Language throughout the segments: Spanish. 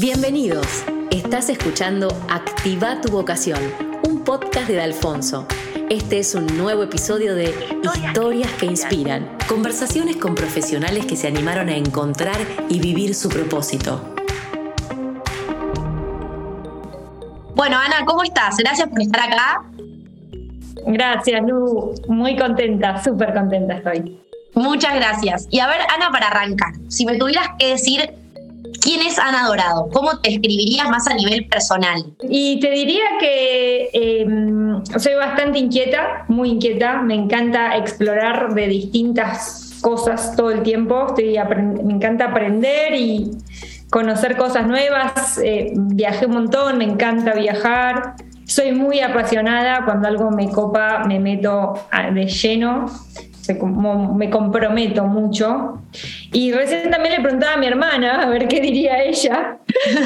Bienvenidos. Estás escuchando Activa tu vocación, un podcast de Alfonso. Este es un nuevo episodio de Historias que inspiran, conversaciones con profesionales que se animaron a encontrar y vivir su propósito. Bueno, Ana, ¿cómo estás? Gracias por estar acá. Gracias, Lu. Muy contenta, súper contenta estoy. Muchas gracias. Y a ver, Ana, para arrancar, si me tuvieras que decir quién es Ana Dorado, ¿cómo te escribirías más a nivel personal? Y te diría que em, soy bastante inquieta, muy inquieta, me encanta explorar de distintas cosas todo el tiempo, me encanta aprender y conocer cosas nuevas, eh, viajé un montón, me encanta viajar, soy muy apasionada, cuando algo me copa me meto de lleno. Me comprometo mucho. Y recién también le preguntaba a mi hermana a ver qué diría ella,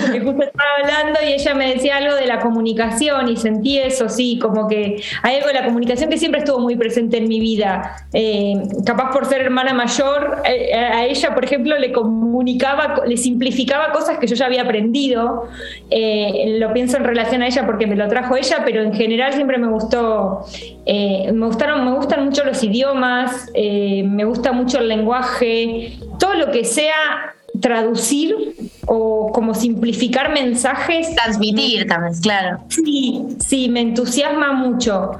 porque justo estaba hablando y ella me decía algo de la comunicación y sentí eso, sí, como que hay algo de la comunicación que siempre estuvo muy presente en mi vida. Eh, capaz por ser hermana mayor, eh, a ella, por ejemplo, le comunicaba, le simplificaba cosas que yo ya había aprendido. Eh, lo pienso en relación a ella porque me lo trajo ella, pero en general siempre me gustó, me gustaron, me gustan mucho los idiomas me gusta mucho el lenguaje, todo lo que sea traducir o como simplificar mensajes. Transmitir también, claro. Sí, sí, me entusiasma mucho.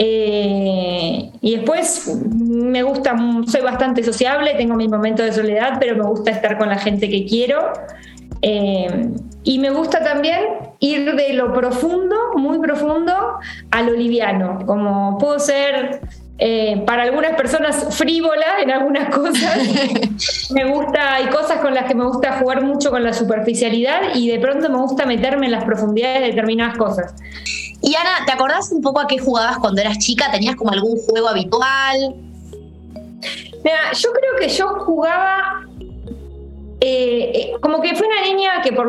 Eh, y después me gusta, soy bastante sociable, tengo mis momentos de soledad, pero me gusta estar con la gente que quiero. Eh, y me gusta también ir de lo profundo, muy profundo, a lo liviano. Como puedo ser eh, para algunas personas frívola en algunas cosas. me gusta, hay cosas con las que me gusta jugar mucho con la superficialidad y de pronto me gusta meterme en las profundidades de determinadas cosas. Y Ana, ¿te acordás un poco a qué jugabas cuando eras chica? ¿Tenías como algún juego habitual? Mira, yo creo que yo jugaba eh, eh, como que fue una niña que por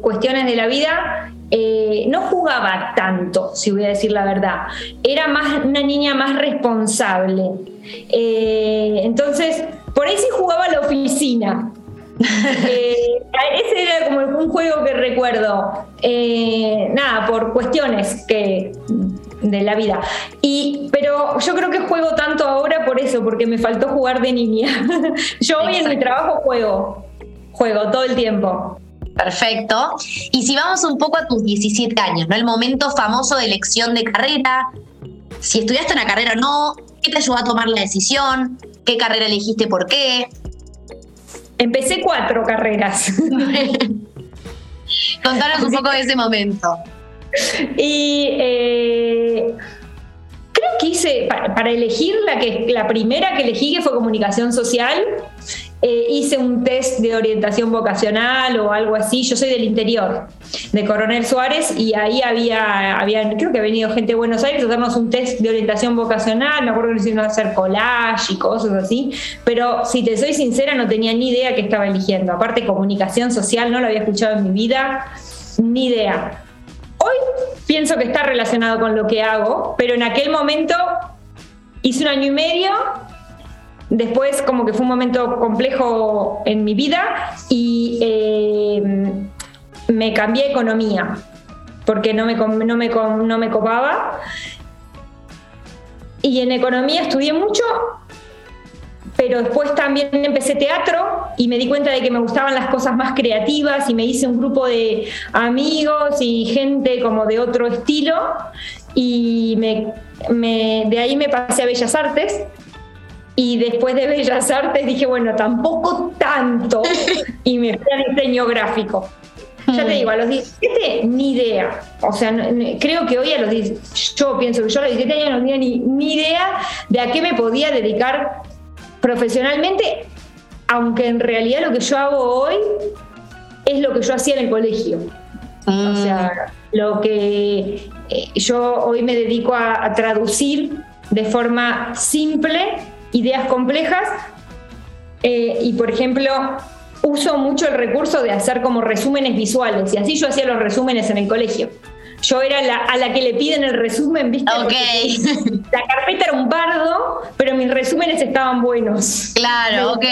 cuestiones de la vida eh, no jugaba tanto, si voy a decir la verdad. Era más una niña más responsable. Eh, entonces, por ahí sí jugaba a la oficina. Eh, ese era como un juego que recuerdo. nada, por cuestiones que de la vida. Y, pero yo creo que juego tanto ahora por eso, porque me faltó jugar de niña. yo hoy en mi trabajo juego, juego todo el tiempo. Perfecto. Y si vamos un poco a tus 17 años, ¿no? El momento famoso de elección de carrera. Si estudiaste una carrera o no, ¿qué te ayudó a tomar la decisión? ¿Qué carrera elegiste por qué? Empecé cuatro carreras. Contanos un poco de ese momento. Y eh, creo que hice, para, elegir la, que, la primera que elegí, que fue comunicación social, eh, hice un test de orientación vocacional o algo así. Yo soy del interior, de Coronel Suárez, y ahí había, había creo que ha venido gente de Buenos Aires a hacernos un test de orientación vocacional. Me acuerdo que nos hicieron hacer collage y cosas así. Pero si te soy sincera, no tenía ni idea que estaba eligiendo. Aparte, comunicación social no lo había escuchado en mi vida, ni idea. Hoy pienso que está relacionado con lo que hago, pero en aquel momento hice un año y medio Después como que fue un momento complejo en mi vida y eh, me cambié a economía porque no me, no, me, no me copaba. Y en economía estudié mucho, pero después también empecé teatro y me di cuenta de que me gustaban las cosas más creativas y me hice un grupo de amigos y gente como de otro estilo y me, de ahí me pasé a Bellas Artes y después de Bellas Artes dije, bueno, tampoco tanto. Y me fui a diseño gráfico. Ya te digo, a los 17 ni idea. O sea, creo que hoy a los 17, yo pienso que yo a los 17 años no tenía ni, ni idea de a qué me podía dedicar profesionalmente, aunque en realidad lo que yo hago hoy es lo que yo hacía en el colegio. O sea, mm. lo que eh, yo hoy me dedico a traducir de forma simple ideas complejas eh, y, por ejemplo, uso mucho el recurso de hacer como resúmenes visuales y así yo hacía los resúmenes en el colegio. Yo era la, a la que le piden el resumen, ¿viste? Ok. La carpeta era un bardo, pero mis resúmenes estaban buenos. Claro, ok.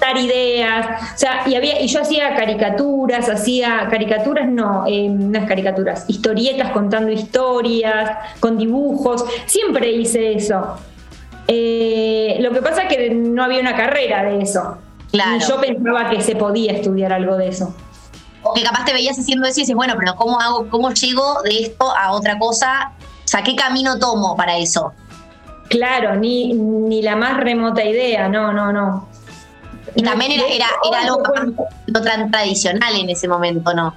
dar ideas, o sea, y había, y yo hacía caricaturas, hacía caricaturas, no, eh, no es caricaturas, historietas contando historias, con dibujos, siempre hice eso. Eh, lo que pasa es que no había una carrera de eso. Claro. Y yo pensaba que se podía estudiar algo de eso. O que capaz te veías haciendo eso y dices, bueno, pero ¿cómo hago, cómo llego de esto a otra cosa? O sea, ¿qué camino tomo para eso? Claro, ni, ni la más remota idea, no, no, no. Y también era, era, era algo capaz no tan tradicional en ese momento, ¿no?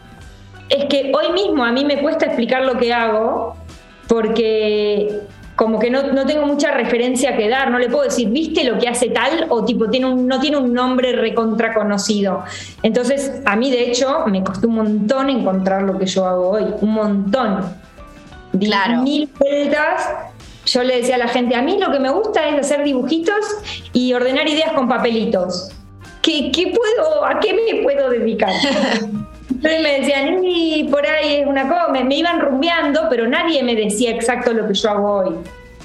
Es que hoy mismo a mí me cuesta explicar lo que hago porque como que no, no tengo mucha referencia que dar, no le puedo decir, ¿viste lo que hace tal? O tipo, tiene un, no tiene un nombre recontra conocido. Entonces, a mí de hecho me costó un montón encontrar lo que yo hago hoy, un montón. Di Claro. Mil vueltas. Yo le decía a la gente, a mí lo que me gusta es hacer dibujitos y ordenar ideas con papelitos. ¿Qué, qué puedo, ¿A qué me puedo dedicar? Entonces me decían, y por ahí es una cosa, me, me iban rumbeando, pero nadie me decía exacto lo que yo hago hoy.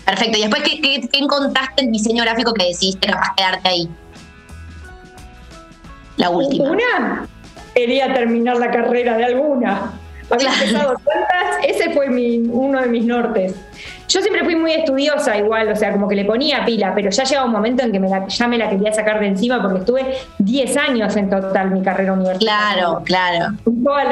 Perfecto. Y después, ¿qué, qué, qué encontraste en diseño gráfico que decidiste capaz quedarte ahí? La última. Una, quería terminar la carrera de alguna. Había Claro. empezado tantas, ese fue mi, uno de mis nortes. Yo siempre fui muy estudiosa igual, o sea, como que le ponía pila, pero ya llegaba un momento en que me la- ya me la quería sacar de encima porque estuve 10 años en total mi carrera universitaria. Claro, claro.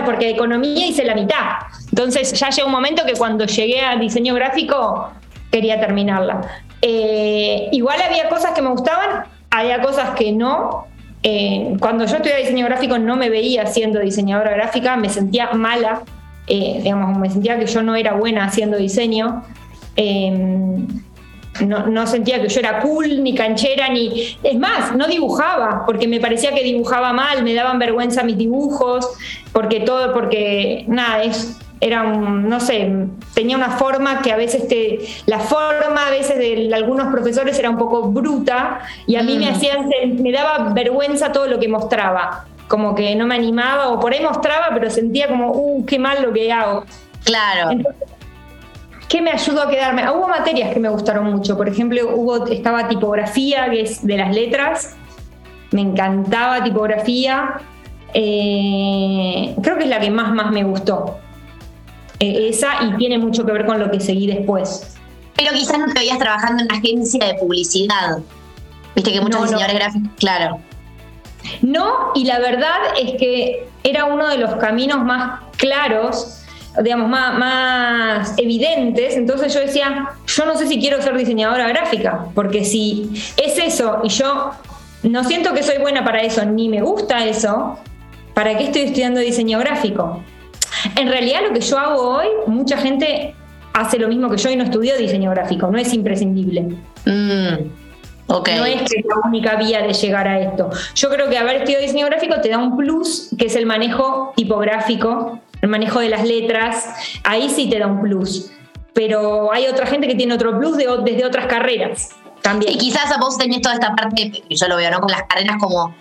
Porque de economía hice la mitad. Entonces ya llegó un momento que cuando llegué a diseño gráfico quería terminarla. Eh, igual había cosas que me gustaban, había cosas que no. Eh, cuando yo estudiaba diseño gráfico no me veía siendo diseñadora gráfica, me sentía mala, eh, digamos, me sentía que yo no era buena haciendo diseño. Eh, no, no sentía que yo era cool, ni canchera, ni... Es más, no dibujaba, porque me parecía que dibujaba mal, me daban vergüenza mis dibujos, porque todo, porque nada, es, era un, no sé, tenía una forma que a veces te... La forma a veces de algunos profesores era un poco bruta y a mí me Mm. hacían, me daba vergüenza todo lo que mostraba. Como que no me animaba, o por ahí mostraba, pero sentía como, uh, qué mal lo que hago. Claro. Entonces, ¿Qué me ayudó a quedarme? Ah, Hubo materias que me gustaron mucho. Por ejemplo, hubo, estaba tipografía, que es de las letras. Me encantaba tipografía. Eh, creo que es la que más, más me gustó. Eh, esa y tiene mucho que ver con lo que seguí después. Pero quizás no te veías trabajando en una agencia de publicidad. Viste que muchos No, no. diseñadores gráficos. Claro. No, y la verdad es que era uno de los caminos más claros, digamos, más, más evidentes. Entonces yo decía, yo no sé si quiero ser diseñadora gráfica, porque si es eso y yo no siento que soy buena para eso, ni me gusta eso, ¿para qué estoy estudiando diseño gráfico? En realidad lo que yo hago hoy, mucha gente hace lo mismo que yo y no estudió diseño gráfico, no es imprescindible. Mm. No es que es la única vía de llegar a esto. Yo creo que haber estudiado diseño gráfico te da un plus, que es el manejo tipográfico, el manejo de las letras. Ahí sí te da un plus. Pero hay otra gente que tiene otro plus de desde otras carreras también. Y quizás a vos tenés toda esta parte, yo lo veo, ¿no? Con las carreras como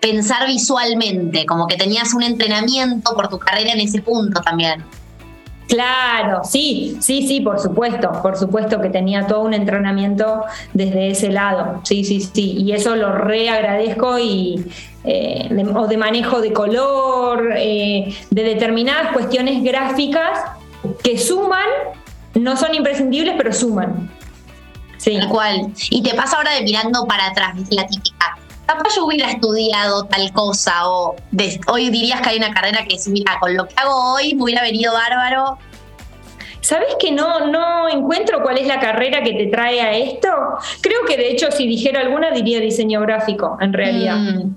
pensar visualmente, como que tenías un entrenamiento por tu carrera en ese punto también. Claro, sí, sí, sí, por supuesto, por supuesto que tenía todo un entrenamiento desde ese lado, sí, sí, sí, y eso lo re agradezco y eh, de, o de manejo de color, eh, de determinadas cuestiones gráficas que suman, no son imprescindibles, pero suman. Sí. Tal cual. Y te pasa ahora de mirando para atrás, ¿viste? La típica. Capaz yo hubiera estudiado tal cosa o de- hoy dirías que hay una carrera que es, mira, con lo que hago hoy me hubiera venido bárbaro. ¿Sabes que no, no encuentro cuál es la carrera que te trae a esto? Creo que de hecho si dijera alguna diría diseño gráfico, en realidad. Mm,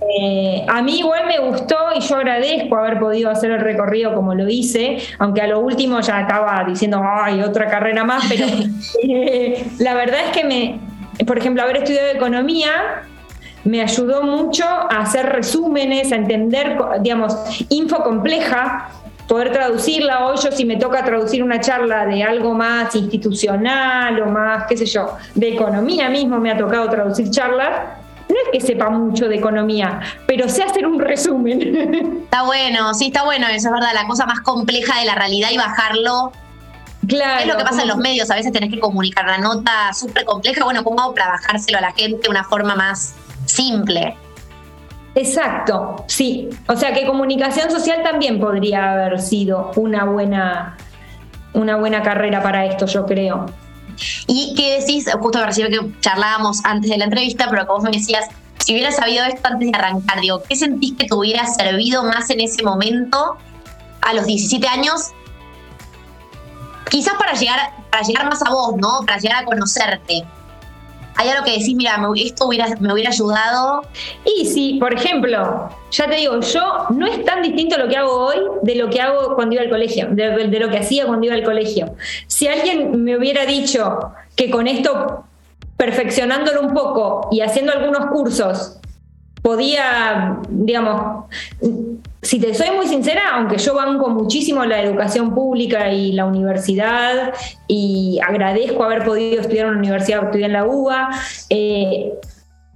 Eh, a mí igual me gustó y yo agradezco haber podido hacer el recorrido como lo hice, aunque a lo último ya estaba diciendo, ay, otra carrera más, pero eh, la verdad es que me, por ejemplo, haber estudiado economía me ayudó mucho a hacer resúmenes, a entender, digamos, info compleja, poder traducirla. Hoy yo si me toca traducir una charla de algo más institucional o más, qué sé yo, de economía mismo me ha tocado traducir charlas. No es que sepa mucho de economía, pero sé hacer un resumen. Está bueno, sí, está bueno eso, es verdad, la cosa más compleja de la realidad y bajarlo. claro. es lo que pasa en los medios, a veces tenés que comunicar una nota súper compleja, bueno, ¿cómo hago para bajárselo a la gente de una forma más simple. Exacto, sí. O sea que comunicación social también podría haber sido una buena, una buena carrera para esto, yo creo. ¿Y qué decís? Justo recién que charlábamos antes de la entrevista, pero como vos me decías, si hubieras sabido esto antes de arrancar, digo, ¿qué sentís que te hubiera servido más en ese momento a los 17 años? Quizás para llegar, para llegar más a vos, ¿no? Para llegar a conocerte hay algo que decís, mira, esto hubiera, me hubiera ayudado. Y sí, por ejemplo, ya te digo, yo no es tan distinto lo que hago hoy de lo que hago cuando iba al colegio, de, de lo que hacía cuando iba al colegio. Si alguien me hubiera dicho que con esto, perfeccionándolo un poco y haciendo algunos cursos, podía, digamos, si te soy muy sincera, aunque yo banco muchísimo la educación pública y la universidad y agradezco haber podido estudiar en la universidad, estudié en la UBA, eh,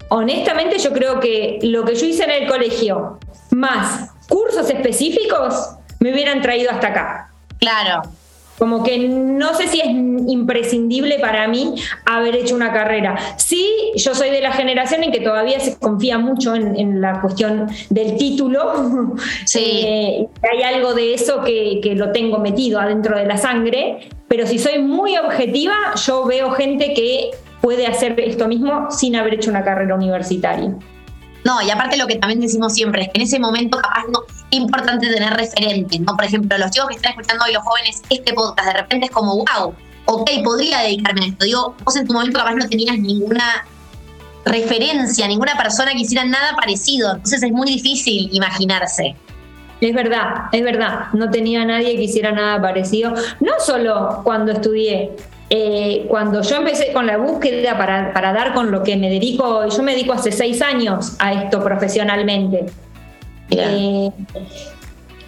honestamente yo creo que lo que yo hice en el colegio, más cursos específicos, me hubieran traído hasta acá. Claro. Como que no sé si es imprescindible para mí haber hecho una carrera. Sí, yo soy de la generación en que todavía se confía mucho en, la cuestión del título. Sí. Eh, hay algo de eso que, que lo tengo metido adentro de la sangre, pero si soy muy objetiva, yo veo gente que puede hacer esto mismo sin haber hecho una carrera universitaria. No, y aparte lo que también decimos siempre es que en ese momento capaz no es importante tener referentes, ¿no? Por ejemplo, los chicos que están escuchando hoy, los jóvenes, este podcast de repente es como, wow, ok, podría dedicarme a esto. Digo, vos en tu momento capaz no tenías ninguna referencia, ninguna persona que hiciera nada parecido, entonces es muy difícil imaginarse. Es verdad, es verdad, no tenía nadie que hiciera nada parecido, no solo cuando estudié, eh, cuando yo empecé con la búsqueda para, para, dar con lo que me dedico, yo me dedico hace seis años a esto profesionalmente. Eh,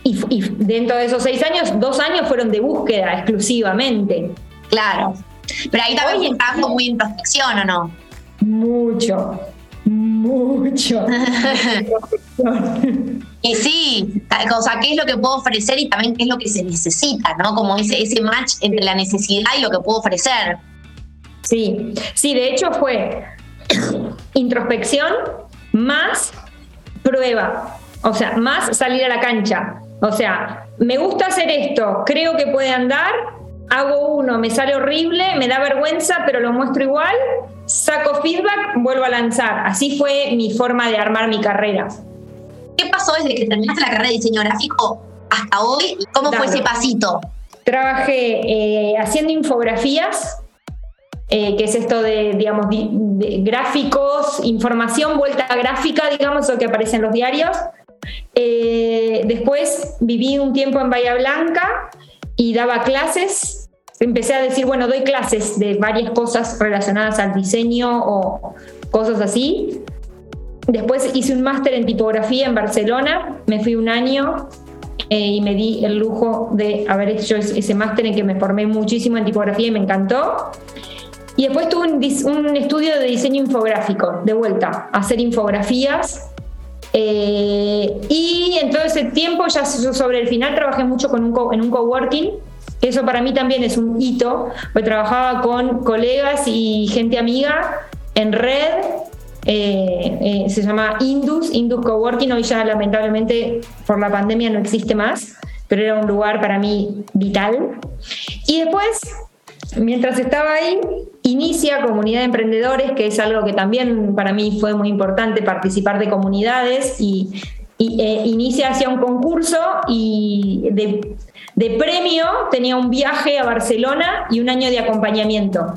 y, dentro de esos seis años, dos años fueron de búsqueda exclusivamente. Claro. Pero ahí también estás muy introspección, ¿o no? Mucho, mucho. y sí, o sea, qué es lo que puedo ofrecer y también qué es lo que se necesita, ¿no? Como ese, ese match entre la necesidad y lo que puedo ofrecer. Sí, sí, de hecho fue introspección más prueba, o sea, más salir a la cancha. O sea, me gusta hacer esto, creo que puede andar, hago uno, me sale horrible, me da vergüenza, pero lo muestro igual, saco feedback, vuelvo a lanzar. Así fue mi forma de armar mi carrera. ¿Qué pasó desde que terminaste la carrera de diseño gráfico hasta hoy? ¿Cómo fue ese pasito? Trabajé eh, haciendo infografías, eh, que es esto de, digamos, gráficos, información, vuelta gráfica, digamos, lo que aparece en los diarios. Eh, después viví un tiempo en Bahía Blanca y daba clases. Empecé a decir, bueno, doy clases de varias cosas relacionadas al diseño o cosas así. Después hice un máster en tipografía en Barcelona, me fui un año eh, y me di el lujo de haber hecho ese máster en que me formé muchísimo en tipografía y me encantó. Y después tuve un, estudio de diseño infográfico, de vuelta, a hacer infografías. Eh, y en todo ese tiempo, ya sobre el final, trabajé mucho con un en un coworking, eso para mí también es un hito, porque trabajaba con colegas y gente amiga en red eh, eh, se llama Indus, Indus Coworking, hoy ya lamentablemente por la pandemia no existe más, pero era un lugar para mí vital. Y después, mientras estaba ahí, inicia Comunidad de Emprendedores, que es algo que también para mí fue muy importante participar de comunidades y, eh, inicia hacia un concurso y de, de premio tenía un viaje a Barcelona y un año de acompañamiento.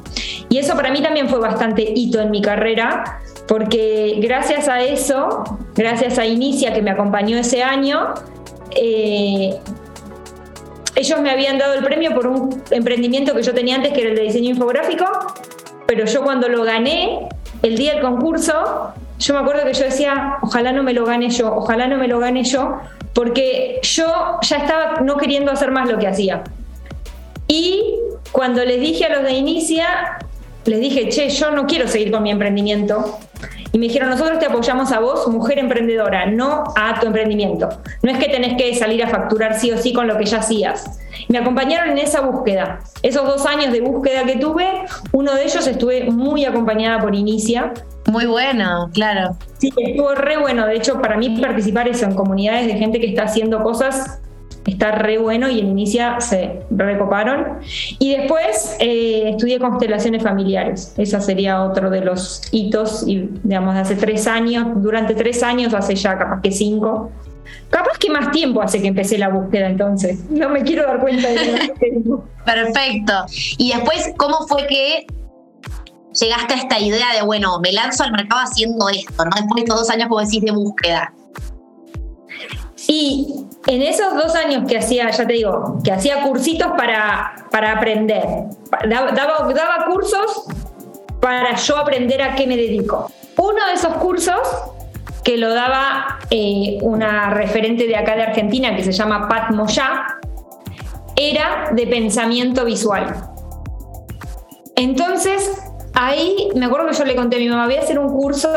Y eso para mí también fue bastante hito en mi carrera, porque gracias a eso, gracias a Inicia que me acompañó ese año, eh, ellos me habían dado el premio por un emprendimiento que yo tenía antes, que era el de diseño infográfico, pero yo cuando lo gané, el día del concurso, yo me acuerdo que yo decía, ojalá no me lo gane yo, ojalá no me lo gane yo, porque yo ya estaba no queriendo hacer más lo que hacía. Y cuando les dije a los de Inicia, les dije, che, yo no quiero seguir con mi emprendimiento. Y me dijeron, nosotros te apoyamos a vos, mujer emprendedora, no a tu emprendimiento. No es que tenés que salir a facturar sí o sí con lo que ya hacías. Me acompañaron en esa búsqueda. Esos dos años de búsqueda que tuve, uno de ellos estuve muy acompañada por Inicia, Muy bueno, claro. Sí, estuvo re bueno. De hecho, para mí participar eso en comunidades de gente que está haciendo cosas está re bueno y en Inicia se recoparon. Y después eh, estudié constelaciones familiares. Esa sería otro de los hitos, y digamos, de hace tres años, durante tres años, hace ya capaz que cinco. Capaz que más tiempo hace que empecé la búsqueda entonces. No me quiero dar cuenta de tiempo. Perfecto. Y después, ¿cómo fue que llegaste a esta idea de, bueno, me lanzo al mercado haciendo esto, ¿no? Después de estos dos años, como decís, de búsqueda. Y en esos dos años que hacía, ya te digo, que hacía cursitos para, para aprender, daba, daba cursos para yo aprender a qué me dedico. Uno de esos cursos que lo daba eh, una referente de acá de Argentina que se llama Pat Moya, era de pensamiento visual. Entonces, ahí me acuerdo que yo le conté a mi mamá, voy a hacer un curso,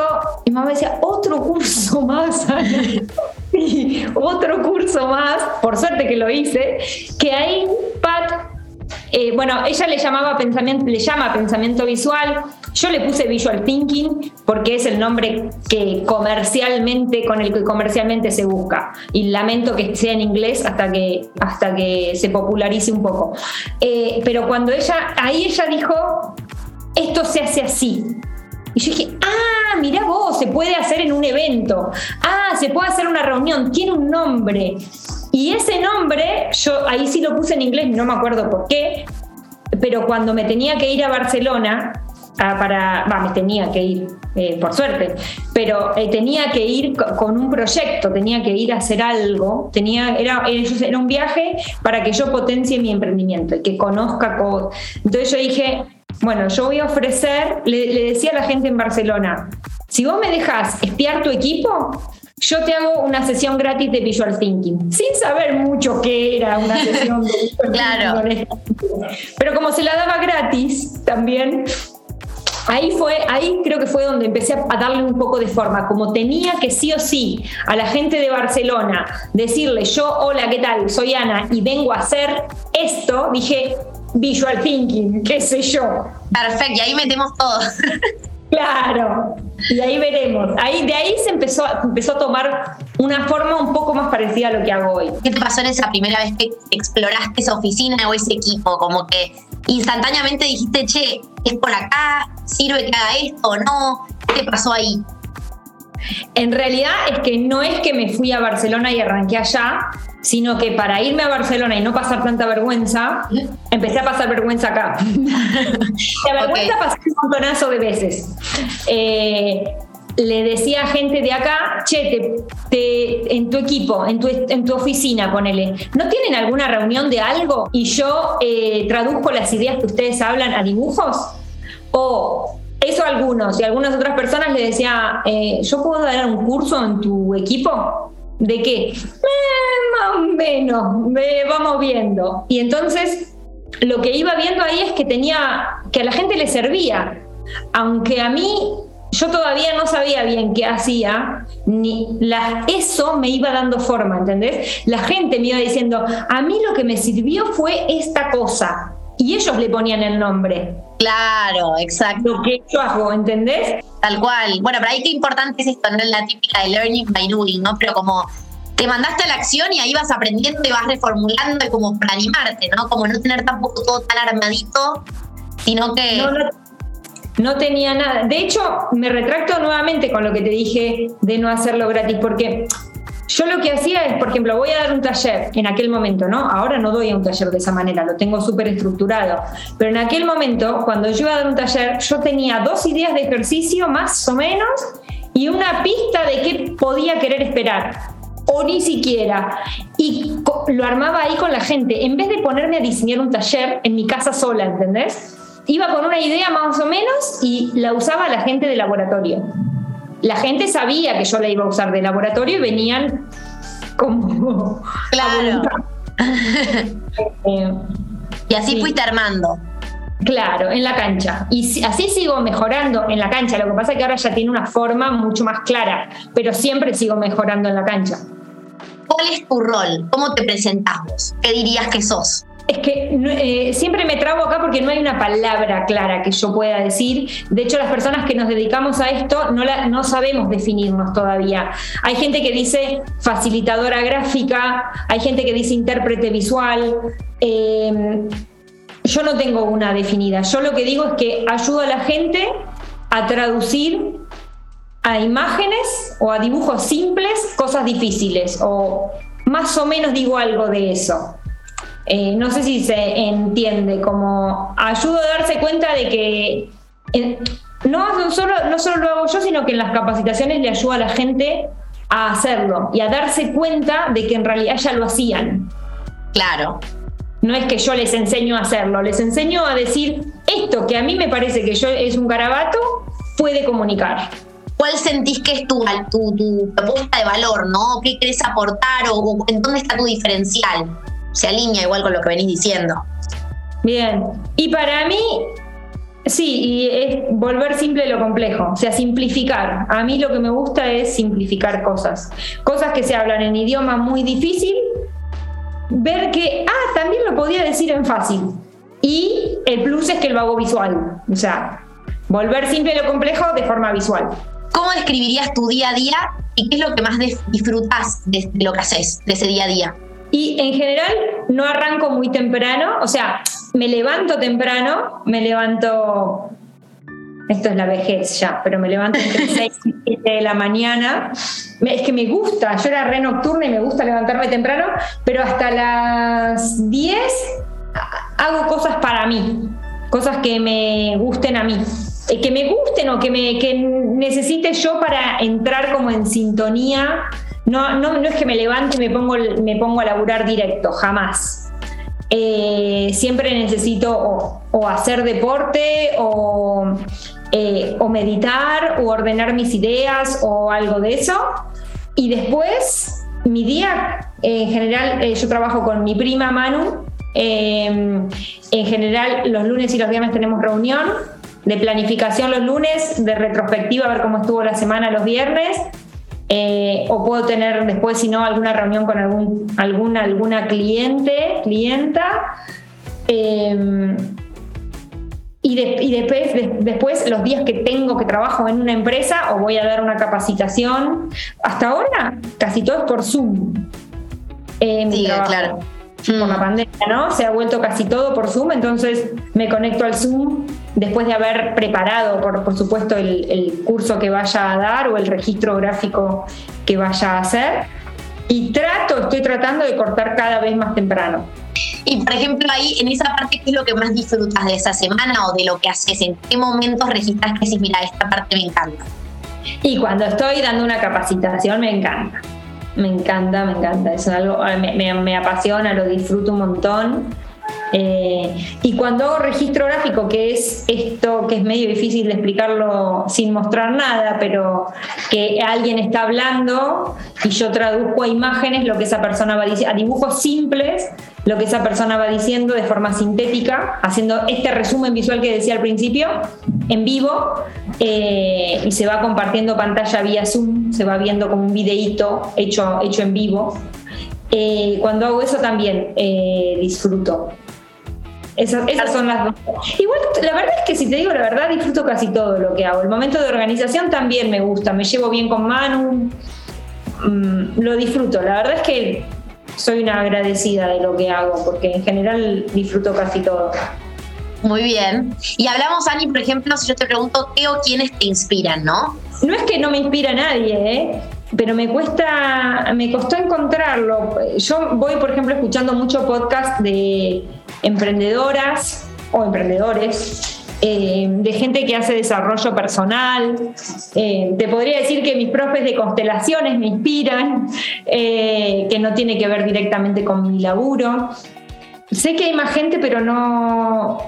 y mi mamá decía, otro curso más. otro curso más, por suerte que lo hice, que ahí Pat, eh, bueno, ella le llamaba pensamiento, le llama pensamiento visual, yo le puse visual thinking porque es el nombre que comercialmente, con el que comercialmente se busca. Y lamento que sea en inglés hasta que, hasta que se popularice un poco. Eh, pero cuando ella, ahí ella dijo, esto se hace así. Y yo dije, ah, mira vos, se puede hacer en un evento. Ah, se puede hacer una reunión, tiene un nombre. Y ese nombre, yo ahí sí lo puse en inglés, no me acuerdo por qué, pero cuando me tenía que ir a Barcelona, para, va, me tenía que ir, eh, por suerte, pero eh, tenía que ir con un proyecto, tenía que ir a hacer algo, tenía, era, era un viaje para que yo potencie mi emprendimiento y que conozca. Entonces yo dije, bueno, yo voy a ofrecer, le, decía a la gente en Barcelona, si vos me dejas espiar tu equipo, yo te hago una sesión gratis de Visual Thinking, sin saber mucho qué era una sesión de Visual claro. Thinking. Pero como se la daba gratis también, ahí fue, ahí creo que fue donde empecé a darle un poco de forma. Como tenía que sí o sí a la gente de Barcelona decirle yo, hola, ¿qué tal? Soy Ana y vengo a hacer esto, dije, visual thinking, qué sé yo. Perfecto, y ahí metemos todo. Claro, y ahí veremos. Ahí, de ahí se empezó, empezó a tomar una forma un poco más parecida a lo que hago hoy. ¿Qué te pasó en esa primera vez que exploraste esa oficina o ese equipo? Como que instantáneamente dijiste, che, es por acá, sirve que haga esto o no. ¿Qué te pasó ahí? En realidad es que no es que me fui a Barcelona y arranqué allá, sino que para irme a Barcelona y no pasar tanta vergüenza, empecé a pasar vergüenza acá. La vergüenza pasé un montonazo de veces. Eh, le decía a gente de acá, che, en tu equipo, en tu, en tu oficina, ponele, ¿no tienen alguna reunión de algo? Y yo eh, traduzco las ideas que ustedes hablan a dibujos. O eso a algunos, y algunas otras personas le decía, eh, ¿yo puedo dar un curso en tu equipo? ¿De qué? Eh, más o menos, vamos viendo. Y entonces lo que iba viendo ahí es que tenía, que a la gente le servía, aunque a mí yo todavía no sabía bien qué hacía, ni la, eso me iba dando forma, ¿entendés? La gente me iba diciendo, a mí lo que me sirvió fue esta cosa, y ellos le ponían el nombre. Claro, exacto. Lo que yo hago, ¿entendés? Tal cual. Bueno, pero ahí qué importante es esto, no es la típica de learning by doing, ¿no? Pero como te mandaste a la acción y ahí vas aprendiendo y vas reformulando y como para animarte, ¿no? Como no tener tampoco todo tan armadito, sino que... No, no, no tenía nada. De hecho, me retracto nuevamente con lo que te dije de no hacerlo gratis, porque yo lo que hacía es, por ejemplo, voy a dar un taller en aquel momento, ¿no? Ahora no doy un taller de esa manera, lo tengo súper estructurado. Pero en aquel momento, cuando yo iba a dar un taller, yo tenía dos ideas de ejercicio más o menos y una pista de qué podía querer esperar. O ni siquiera. Y lo armaba ahí con la gente. En vez de ponerme a diseñar un taller en mi casa sola, ¿entendés? Iba con una idea más o menos y la usaba la gente de laboratorio la gente sabía que yo la iba a usar de laboratorio y venían como... Claro. Eh, y así fuiste armando. Claro, en la cancha. Y así sigo mejorando en la cancha. Lo que pasa es que ahora ya tiene una forma mucho más clara, pero siempre sigo mejorando en la cancha. ¿Cuál es tu rol? ¿Cómo te presentás vos? ¿Qué dirías que sos? Es que eh, siempre me trabo acá porque no hay una palabra clara que yo pueda decir. De hecho, las personas que nos dedicamos a esto no, sabemos definirnos todavía. Hay gente que dice facilitadora gráfica, hay gente que dice intérprete visual. Eh, yo no tengo una definida. Yo lo que digo es que ayudo a la gente a traducir a imágenes o a dibujos simples cosas difíciles o más o menos digo algo de eso. Eh, no sé si se entiende, como ayudo a darse cuenta de que no, solo, no solo lo hago yo, sino que en las capacitaciones le ayuda a la gente a hacerlo y a darse cuenta de que en realidad ya lo hacían. Claro. No es que yo les enseño a hacerlo, les enseño a decir esto que a mí me parece que yo es un garabato, puede comunicar. ¿Cuál sentís que es tu, tu, propuesta de valor, no? ¿Qué querés aportar o en dónde está tu diferencial? Se alinea igual con lo que venís diciendo. Bien, y para mí, sí, y es volver simple lo complejo, o sea, simplificar. A mí lo que me gusta es simplificar cosas, cosas que se hablan en idioma muy difícil, ver que, ah, también lo podía decir en fácil. Y el plus es que lo hago visual, o sea, volver simple lo complejo de forma visual. ¿Cómo describirías tu día a día y qué es lo que más disfrutas de lo que haces, de ese día a día? Y en general no arranco muy temprano, o sea, me levanto temprano, me levanto, esto es la vejez ya, pero me levanto entre 6 y 7 de la mañana. Es que me gusta, yo era re nocturna y me gusta levantarme temprano, pero hasta las 10 hago cosas para mí, cosas que me gusten a mí eh, que me gusten o que, me, que necesite yo para entrar como en sintonía no, no, no es que me levante y me pongo, me pongo a laburar directo, jamás. Eh, siempre necesito o, hacer deporte o, eh, o, meditar o ordenar mis ideas o algo de eso. Y después, mi día, en general, eh, yo trabajo con mi prima Manu. en general, los lunes y los viernes tenemos reunión de planificación los lunes, de retrospectiva, a ver cómo estuvo la semana los viernes eh, o puedo tener después, si no, alguna reunión con algún, alguna, alguna cliente, clienta. Eh, y, después, después, los días que tengo que trabajo en una empresa o voy a dar una capacitación, hasta ahora casi todo es por Zoom. Eh, sí, claro por la mm. pandemia, ¿no? Se ha vuelto casi todo por Zoom, entonces me conecto al Zoom después de haber preparado, por, por supuesto, el, curso que vaya a dar o el registro gráfico que vaya a hacer. Y trato, estoy tratando de cortar cada vez más temprano. Y por ejemplo, ahí en esa parte, ¿qué es lo que más disfrutas de esa semana o de lo que haces? ¿En qué momentos registras que dices, mira, esta parte me encanta? Y cuando estoy dando una capacitación, me encanta me encanta, me encanta. Es algo, me, apasiona, lo disfruto un montón. Eh, y cuando hago registro gráfico, que es esto que es medio difícil de explicarlo sin mostrar nada, pero que alguien está hablando y yo traduzco a imágenes lo que esa persona va diciendo, a dibujos simples, lo que esa persona va diciendo de forma sintética, haciendo este resumen visual que decía al principio, en vivo, eh, y se va compartiendo pantalla vía Zoom, se va viendo como un videíto hecho, hecho en vivo. Eh, cuando hago eso también disfruto. Esas, son las dos. Igual, la verdad es que si te digo la verdad, disfruto casi todo lo que hago. El momento de organización también me gusta, me llevo bien con Manu, mm, lo disfruto. La verdad es que soy una agradecida de lo que hago, porque en general disfruto casi todo. Muy bien. Y hablamos, Ani, por ejemplo, si yo te pregunto qué o quiénes te inspiran, ¿no? No es que no me inspira nadie, ¿eh? pero me cuesta, me costó encontrarlo. Yo voy, por ejemplo, escuchando mucho podcast de emprendedoras o emprendedores, eh, de gente que hace desarrollo personal. Eh, te podría decir que mis profes de constelaciones me inspiran, eh, que no tiene que ver directamente con mi laburo. Sé que hay más gente, pero no,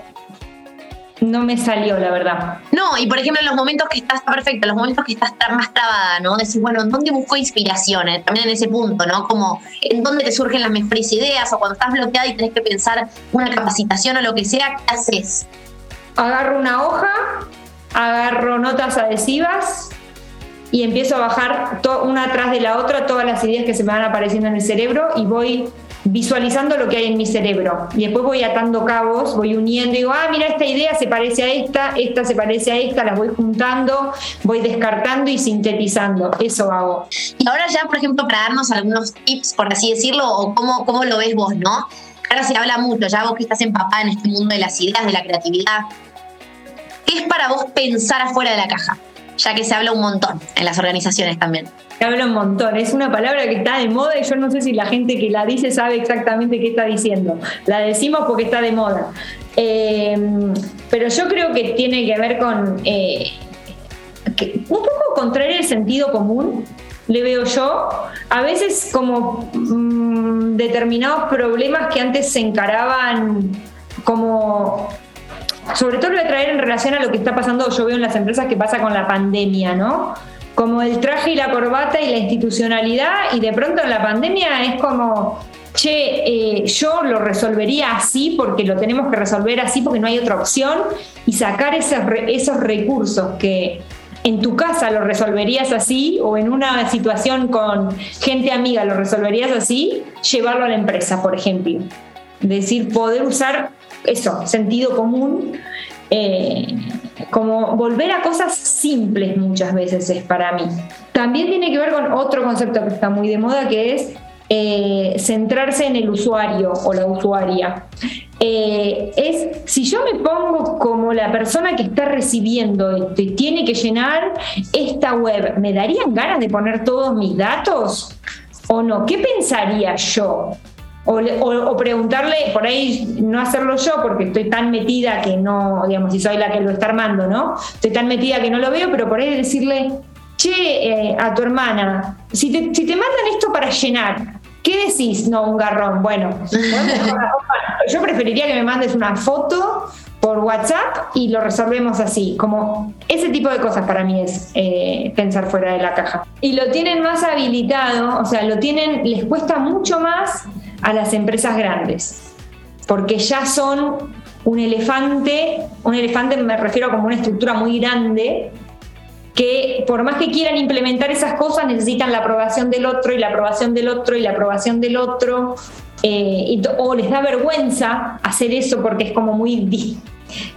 no me salió, la verdad. No, y por ejemplo, en los momentos que estás perfecto, en los momentos que estás más trabada, ¿no? Decís, bueno, ¿dónde busco inspiraciones? También en ese punto, ¿no? Como, ¿en dónde te surgen las mejores ideas? O cuando estás bloqueada y tenés que pensar una capacitación o lo que sea, ¿qué haces? Agarro una hoja, agarro notas adhesivas y empiezo a bajar una atrás de la otra todas las ideas que se me van apareciendo en el cerebro y voy visualizando lo que hay en mi cerebro. Y después voy atando cabos, voy uniendo y digo, ah, mira, esta idea se parece a esta, esta se parece a esta, las voy juntando, voy descartando y sintetizando. Eso hago. Y ahora ya, por ejemplo, para darnos algunos tips, por así decirlo, o cómo, cómo lo ves vos, ¿no? Ahora se habla mucho, ya vos que estás empapada en este mundo de las ideas, de la creatividad. ¿Qué es para vos pensar afuera de la caja? Ya que se habla un montón en las organizaciones también. Se habla un montón, es una palabra que está de moda y yo no sé si la gente que la dice sabe exactamente qué está diciendo. La decimos porque está de moda. Eh, pero yo creo que tiene que ver con eh, un poco contraer el sentido común, le veo yo. A veces como mm, determinados problemas que antes se encaraban como sobre todo lo voy a traer en relación a lo que está pasando, yo veo en las empresas que pasa con la pandemia, ¿no? Como el traje y la corbata y la institucionalidad, y de pronto en la pandemia es como, che, eh, yo lo resolvería así porque lo tenemos que resolver así porque no hay otra opción, y sacar esos, esos recursos que en tu casa lo resolverías así, o en una situación con gente amiga lo resolverías así, llevarlo a la empresa, por ejemplo. Decir, poder usar eso, sentido común, eh, como volver a cosas simples muchas veces es para mí. También tiene que ver con otro concepto que está muy de moda, que es eh, centrarse en el usuario o la usuaria. Eh, es si yo me pongo como la persona que está recibiendo y tiene que llenar esta web, ¿me darían ganas de poner todos mis datos? ¿O no? ¿Qué pensaría yo? O, preguntarle, por ahí no hacerlo yo porque estoy tan metida que no, digamos, si soy la que lo está armando, ¿no? Estoy tan metida que no lo veo, pero por ahí decirle, che, eh, a tu hermana, si te, si te mandan esto para llenar, ¿qué decís? No, un garrón. Bueno, yo preferiría que me mandes una foto por WhatsApp y lo resolvemos así. Como ese tipo de cosas para mí es eh, pensar fuera de la caja. Y lo tienen más habilitado, o sea, lo tienen, les cuesta mucho más a las empresas grandes, porque ya son un elefante, un elefante me refiero como una estructura muy grande, que por más que quieran implementar esas cosas necesitan la aprobación del otro y la aprobación del otro y la aprobación del otro, eh, o les da vergüenza hacer eso porque es como muy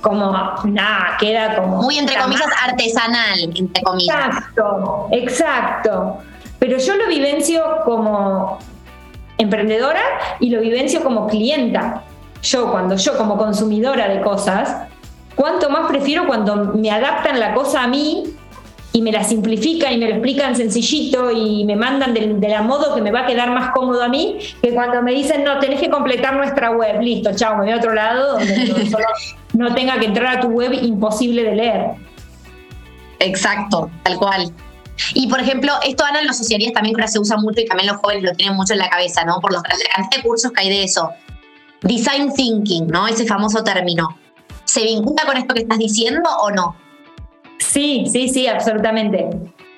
como nada, queda como muy entre comillas artesanal, entre comillas. Exacto, exacto. Pero yo lo vivencio como emprendedora y lo vivencio como clienta. Yo, cuando yo como consumidora de cosas, cuánto más prefiero cuando me adaptan la cosa a mí y me la simplifican y me lo explican sencillito y me mandan de, la modo que me va a quedar más cómodo a mí, que cuando me dicen, no, tenés que completar nuestra web, listo, chao, me voy a otro lado donde no tenga que entrar a tu web imposible de leer. Exacto, tal cual. Y por ejemplo, esto Ana lo asociarías también que ahora se usa mucho y también los jóvenes lo tienen mucho en la cabeza, ¿no? Por los, la cantidad de cursos que hay de eso. Design thinking, ¿no? Ese famoso término. ¿Se vincula con esto que estás diciendo o no? Sí, sí, sí, absolutamente.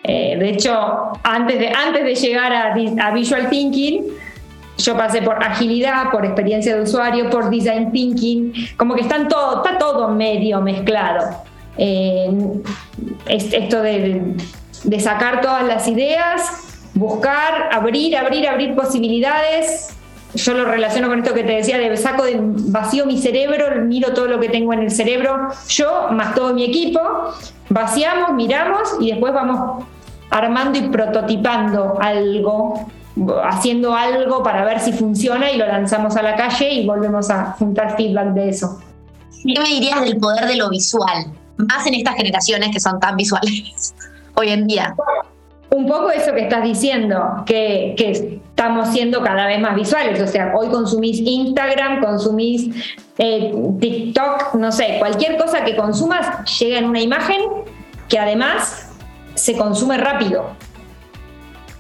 Eh, de hecho, antes de, antes de llegar a, Visual Thinking, yo pasé por agilidad, por experiencia de usuario, por design thinking, como que están todo, está todo medio mezclado. Eh, esto de, de sacar todas las ideas, buscar, abrir, abrir, abrir posibilidades. Yo lo relaciono con esto que te decía, de saco de vacío mi cerebro, miro todo lo que tengo en el cerebro, yo más todo mi equipo, vaciamos, miramos y después vamos armando y prototipando algo, haciendo algo para ver si funciona y lo lanzamos a la calle y volvemos a juntar feedback de eso. ¿Qué me dirías del poder de lo visual? Más en estas generaciones que son tan visuales hoy en día. Un poco eso que estás diciendo, que, estamos siendo cada vez más visuales, o sea, hoy consumís Instagram, consumís eh, TikTok, no sé, cualquier cosa que consumas llega en una imagen que además se consume rápido.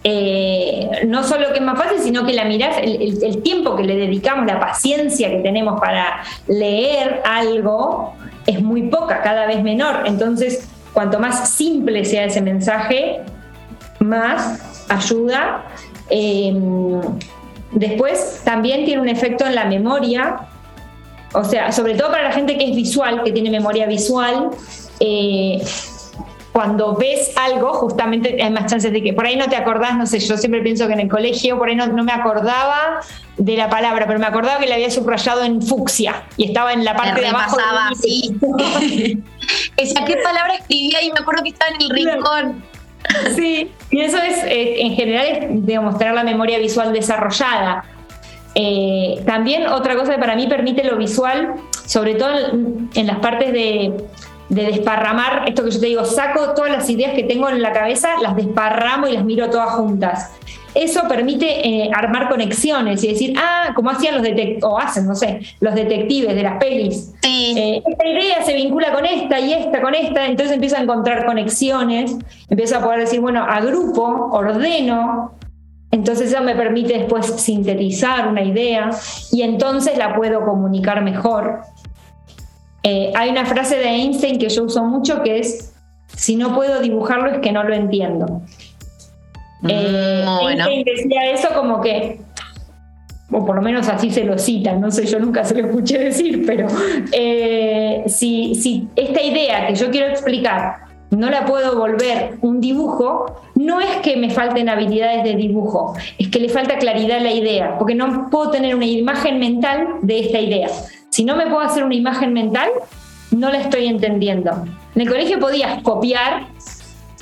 Eh, no solo que es más fácil, sino que la mirás, el, el, tiempo que le dedicamos, la paciencia que tenemos para leer algo es muy poca, cada vez menor. Entonces, cuanto más simple sea ese mensaje, más ayuda. Em, después también tiene un efecto en la memoria, o sea, sobre todo para la gente que es visual, que tiene memoria visual. Eh, cuando ves algo, justamente hay más chances de que por ahí no te acordás, no sé, yo siempre pienso que en el colegio por ahí no, me acordaba de la palabra, pero me acordaba que la había subrayado en fucsia y estaba en la parte de abajo. Repasaba, sí. Esa qué palabra escribía y me acuerdo que estaba en el rincón. Sí, y eso es, eh, en general, es demostrar la memoria visual desarrollada. Eh, también otra cosa que para mí permite lo visual, sobre todo en, en las partes de, de desparramar, esto que yo te digo, saco todas las ideas que tengo en la cabeza, las desparramo y las miro todas juntas. Eso permite eh, armar conexiones y decir, ah, como hacían los detectives, o hacen, no sé, los detectives de las pelis. Sí. Eh, esta idea se vincula con esta y esta con esta, entonces empiezo a encontrar conexiones, empiezo a poder decir, bueno, agrupo, ordeno, entonces eso me permite después sintetizar una idea y entonces la puedo comunicar mejor. Eh, hay una frase de Einstein que yo uso mucho que es, si no puedo dibujarlo es que no lo entiendo. Eh, Mm, bueno. Einstein decía eso como que, o por lo menos así se lo cita, no sé, yo nunca se lo escuché decir, pero eh, si, si esta idea que yo quiero explicar no la puedo volver un dibujo, no es que me falten habilidades de dibujo, es que le falta claridad a la idea, porque no puedo tener una imagen mental de esta idea. Si no me puedo hacer una imagen mental, no la estoy entendiendo. En el colegio podías copiar,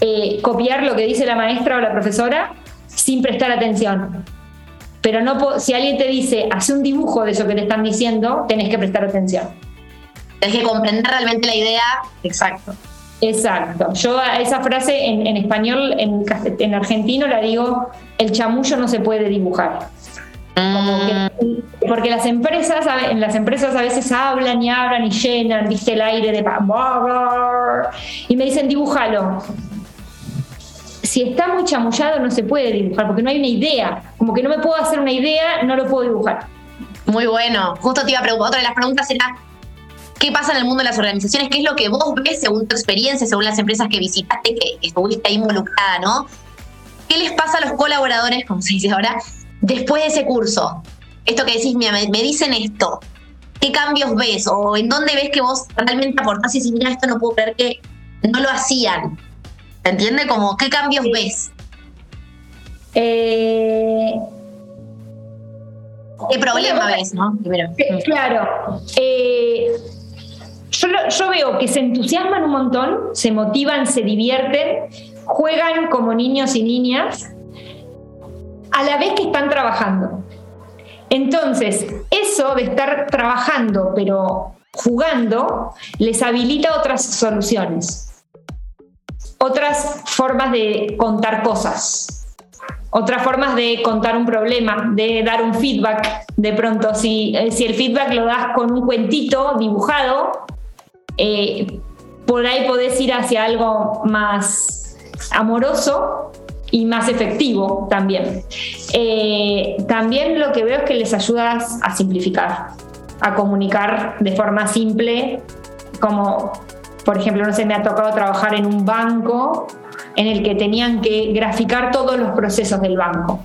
eh, copiar lo que dice la maestra o la profesora sin prestar atención. Pero no si alguien te dice, hace un dibujo de eso que te están diciendo, tenés que prestar atención. Tienes que comprender realmente la idea. Exacto. Exacto. Yo a esa frase en, en español, en, en argentino, la digo, el chamullo no se puede dibujar. Porque las empresas, en las empresas a veces hablan y hablan y llenan, viste el aire de y me dicen dibújalo. Si está muy chamullado no se puede dibujar porque no hay una idea. Como que no me puedo hacer una idea, no lo puedo dibujar. Muy bueno. Justo te iba a preguntar, otra de las preguntas era, ¿qué pasa en el mundo de las organizaciones? ¿Qué es lo que vos ves según tu experiencia, según las empresas que visitaste, que estuviste ahí involucrada, ¿no? ¿Qué les pasa a los colaboradores, como se dice ahora, después de ese curso? Esto que decís, mira, me, me dicen esto. ¿Qué cambios ves? ¿O en dónde ves que vos realmente aportás y decís, mira, esto no puedo creer que no lo hacían? ¿Se entiende? Como, ¿qué cambios ves? Eh, ¿Qué problema ves, no? Primero. Eh, Claro. Eh, yo, lo- yo veo que se entusiasman un montón, se motivan, se divierten, juegan como niños y niñas, a la vez que están trabajando. Entonces, eso de estar trabajando, pero jugando, les habilita otras soluciones, otras formas de contar cosas otras formas de contar un problema, de dar un feedback. De pronto, si, eh, el feedback lo das con un cuentito dibujado, eh, por ahí podés ir hacia algo más amoroso y más efectivo también. Eh, también lo que veo es que les ayudas a simplificar, a comunicar de forma simple, como por ejemplo, no sé, me ha tocado trabajar en un banco en el que tenían que graficar todos los procesos del banco.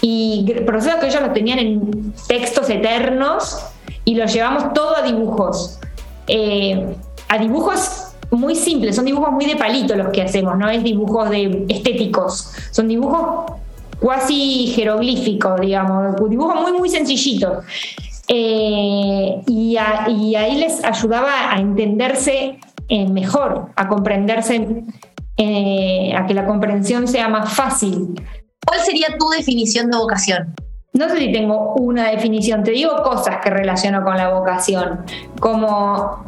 Y procesos que ellos los tenían en textos eternos y los llevamos todo a dibujos. Eh, a dibujos muy simples, son dibujos muy de palito los que hacemos, no es dibujos de estéticos, son dibujos cuasi jeroglíficos, digamos, dibujos muy, muy sencillitos. Eh, y, a- y ahí les ayudaba a entenderse eh, mejor, a comprenderse, eh, a que la comprensión sea más fácil. ¿Cuál sería tu definición de vocación? No sé si tengo una definición, te digo cosas que relaciono con la vocación, como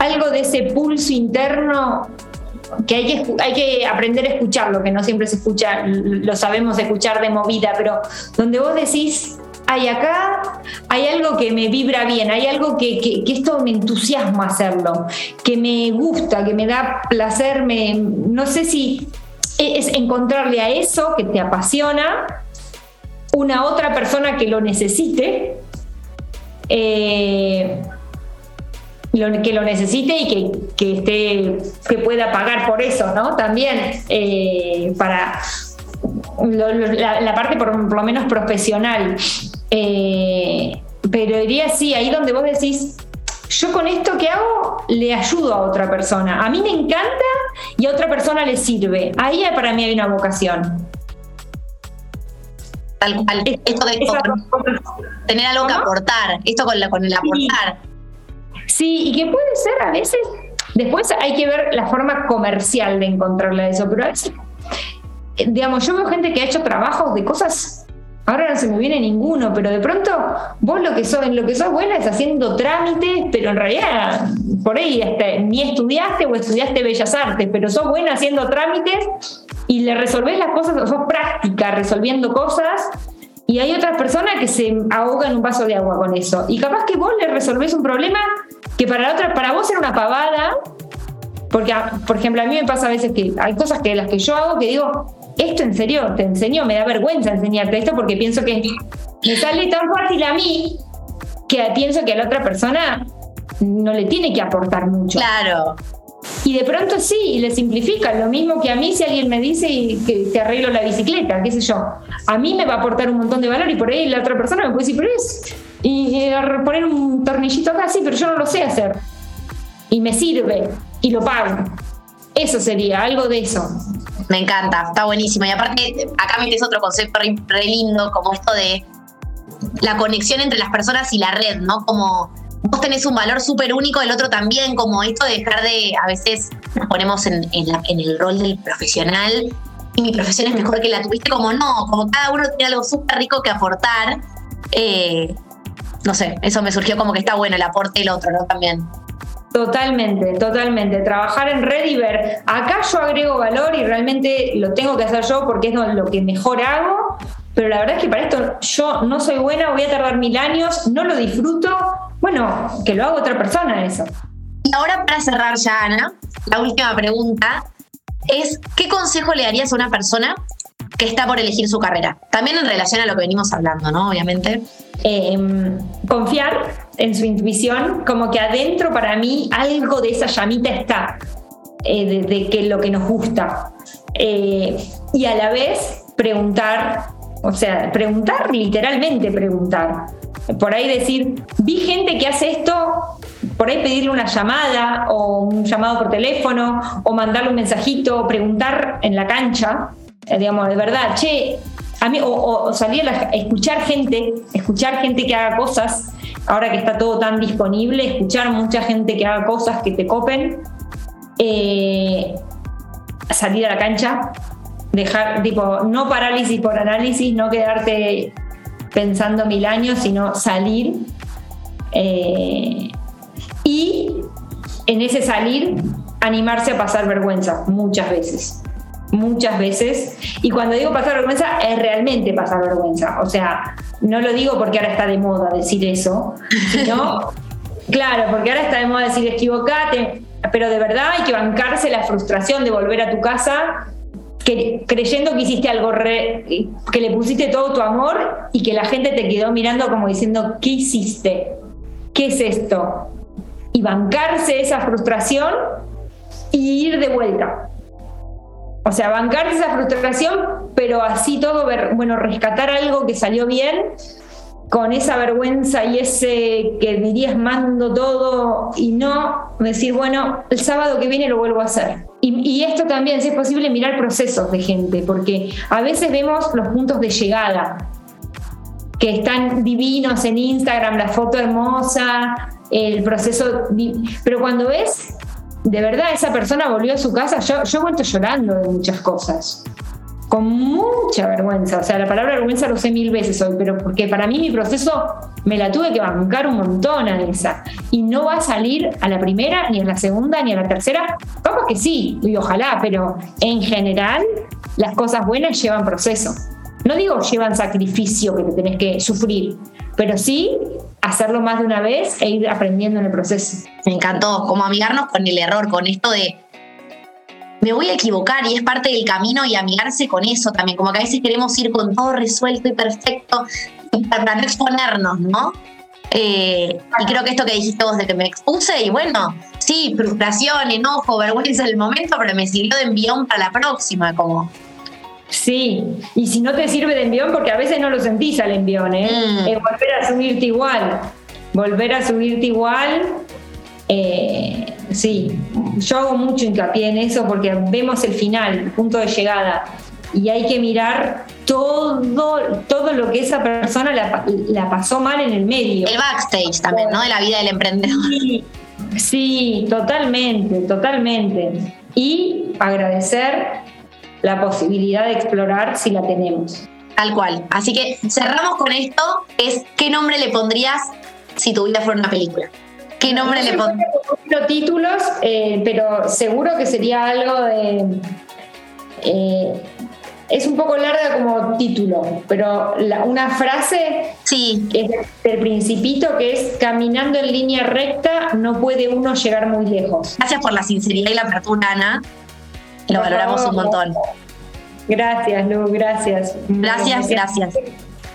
algo de ese pulso interno que hay que, hay que aprender a escucharlo, que no siempre se escucha, lo sabemos escuchar de movida, pero donde vos decís, hay acá, hay algo que me vibra bien, hay algo que, que- que esto me entusiasma hacerlo, que me gusta, que me da placer, me, no sé si es encontrarle a eso que te apasiona una otra persona que lo necesite, eh, lo- que lo necesite y que, que esté, que pueda pagar por eso, ¿no? También eh, para lo- lo- la, la parte por, por lo menos profesional. Eh, pero diría sí, ahí donde vos decís, yo con esto que hago le ayudo a otra persona. A mí me encanta y a otra persona le sirve. Ahí para mí hay una vocación. Tal cual. Esto de tener algo que aportar, esto con, la, con el aportar. Sí. Y que puede ser a veces, después hay que ver la forma comercial de encontrarle eso, pero a veces, digamos, yo veo gente que ha hecho trabajos de cosas Ahora no se me viene ninguno, pero de pronto vos lo que sos, lo que sos buena es haciendo trámites, pero en realidad por ahí ni estudiaste o estudiaste bellas artes, pero sos buena haciendo trámites y le resolvés las cosas, sos práctica resolviendo cosas y hay otras personas que se ahogan un vaso de agua con eso. Y capaz que vos le resolvés un problema que para la otra, para vos era una pavada, porque, por ejemplo, a mí me pasa a veces que hay cosas que las que yo hago que digo, esto en serio te enseño, me da vergüenza enseñarte esto porque pienso que me sale tan fácil a mí que pienso que a la otra persona no le tiene que aportar mucho. Claro. Y de pronto sí, y le simplifica. Lo mismo que a mí si alguien me dice que te arreglo la bicicleta, qué sé yo. A mí me va a aportar un montón de valor y por ahí la otra persona me puede decir, pero es... Y poner un tornillito acá, sí, pero yo no lo sé hacer. Y me sirve y lo pago. Eso sería, algo de eso. Me encanta, está buenísimo. Y aparte, acá metes otro concepto re, lindo, como esto de la conexión entre las personas y la red, ¿no? Como vos tenés un valor súper único, el otro también, como esto de dejar de, a veces nos ponemos en, el rol del profesional y mi profesión es mejor que la tuviste, como no, como cada uno tiene algo súper rico que aportar. Eh, no sé, eso me surgió como que está bueno el aporte del otro, ¿no? También. Totalmente, totalmente. Trabajar en red ver, acá yo agrego valor y realmente lo tengo que hacer yo porque es lo que mejor hago, pero la verdad es que para esto yo no soy buena, voy a tardar mil años, no lo disfruto, bueno, que lo haga otra persona eso. Y ahora para cerrar ya, Ana, la última pregunta es, ¿qué consejo le darías a una persona que está por elegir su carrera? También en relación a lo que venimos hablando, ¿no? Obviamente. Em, confiar en su intuición, como que adentro para mí algo de esa llamita está, eh, de, que lo que nos gusta. Eh, y a la vez preguntar, o sea, preguntar, literalmente preguntar. Por ahí decir, vi gente que hace esto, por ahí pedirle una llamada o un llamado por teléfono o mandarle un mensajito, preguntar en la cancha, eh, digamos, de verdad, che, a mí, o, salir a escuchar gente, escuchar gente que haga cosas, ahora que está todo tan disponible, escuchar mucha gente que haga cosas que te copen, eh, salir a la cancha, dejar, tipo, no parálisis por análisis, no quedarte pensando mil años, sino salir. Eh, y en ese salir, animarse a pasar vergüenza muchas veces muchas veces. Y cuando digo pasar vergüenza, es realmente pasar vergüenza. O sea, no lo digo porque ahora está de moda decir eso, sino, claro, porque ahora está de moda decir equivocate, pero de verdad hay que bancarse la frustración de volver a tu casa creyendo que hiciste algo, que le pusiste todo tu amor y que la gente te quedó mirando como diciendo, ¿qué hiciste? ¿Qué es esto? Y bancarse esa frustración y ir de vuelta. O sea, bancar esa frustración, pero así todo, bueno, rescatar algo que salió bien, con esa vergüenza y ese que dirías mando todo y no decir, bueno, el sábado que viene lo vuelvo a hacer. Y, esto también, si es posible, mirar procesos de gente, porque a veces vemos los puntos de llegada, que están divinos en Instagram, la foto hermosa, el proceso, pero cuando ves de verdad esa persona volvió a su casa, yo, yo cuento llorando de muchas cosas, con mucha vergüenza, o sea, la palabra vergüenza lo sé mil veces hoy, pero porque para mí mi proceso me la tuve que bancar un montón a esa, y no va a salir a la primera, ni a la segunda, ni a la tercera, vamos que sí, y ojalá, pero en general las cosas buenas llevan proceso. No digo llevan sacrificio que te tenés que sufrir, pero sí hacerlo más de una vez e ir aprendiendo en el proceso. Me encantó, como amigarnos con el error, con esto de me voy a equivocar y es parte del camino y amigarse con eso también, como que a veces queremos ir con todo resuelto y perfecto para no exponernos, ¿no? Eh, y creo que esto que dijiste vos de que me expuse y bueno, sí, frustración, enojo, vergüenza en el momento, pero me sirvió de envión para la próxima, como Sí, y si no te sirve de envión, porque a veces no lo sentís al envión, ¿eh? Mm. volver a subirte igual, volver a subirte igual. Eh, sí, yo hago mucho hincapié en eso porque vemos el final, el punto de llegada. y hay que mirar todo, todo lo que esa persona la, pasó mal en el medio. El backstage también, ¿no? De la vida del emprendedor. Sí, totalmente, totalmente. Y agradecer la posibilidad de explorar si la tenemos. Tal cual. Así que cerramos con esto, es ¿qué nombre le pondrías si tu vida fuera una película? ¿Qué nombre le pondrías? No títulos, eh, pero seguro que sería algo de... Eh, es un poco larga como título, pero una frase sí. es del principito que es caminando en línea recta no puede uno llegar muy lejos. Gracias por la sinceridad y la apertura, Ana. Lo valoramos un montón. Gracias, Lu, gracias. Gracias, gracias.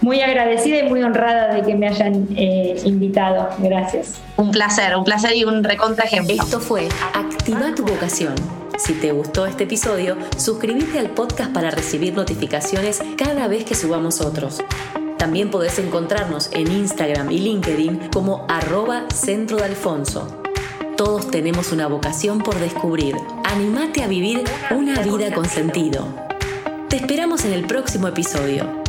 Muy agradecida y muy honrada de que me hayan eh, invitado. Gracias. Un placer, un placer y un recontra ejemplo. Esto fue Activa tu vocación si te gustó este episodio, suscríbete al podcast para recibir notificaciones cada vez que subamos otros. También podés encontrarnos en Instagram y LinkedIn como arroba centro de Alfonso. Todos tenemos una vocación por descubrir. Animate a vivir una vida con sentido. Te esperamos en el próximo episodio.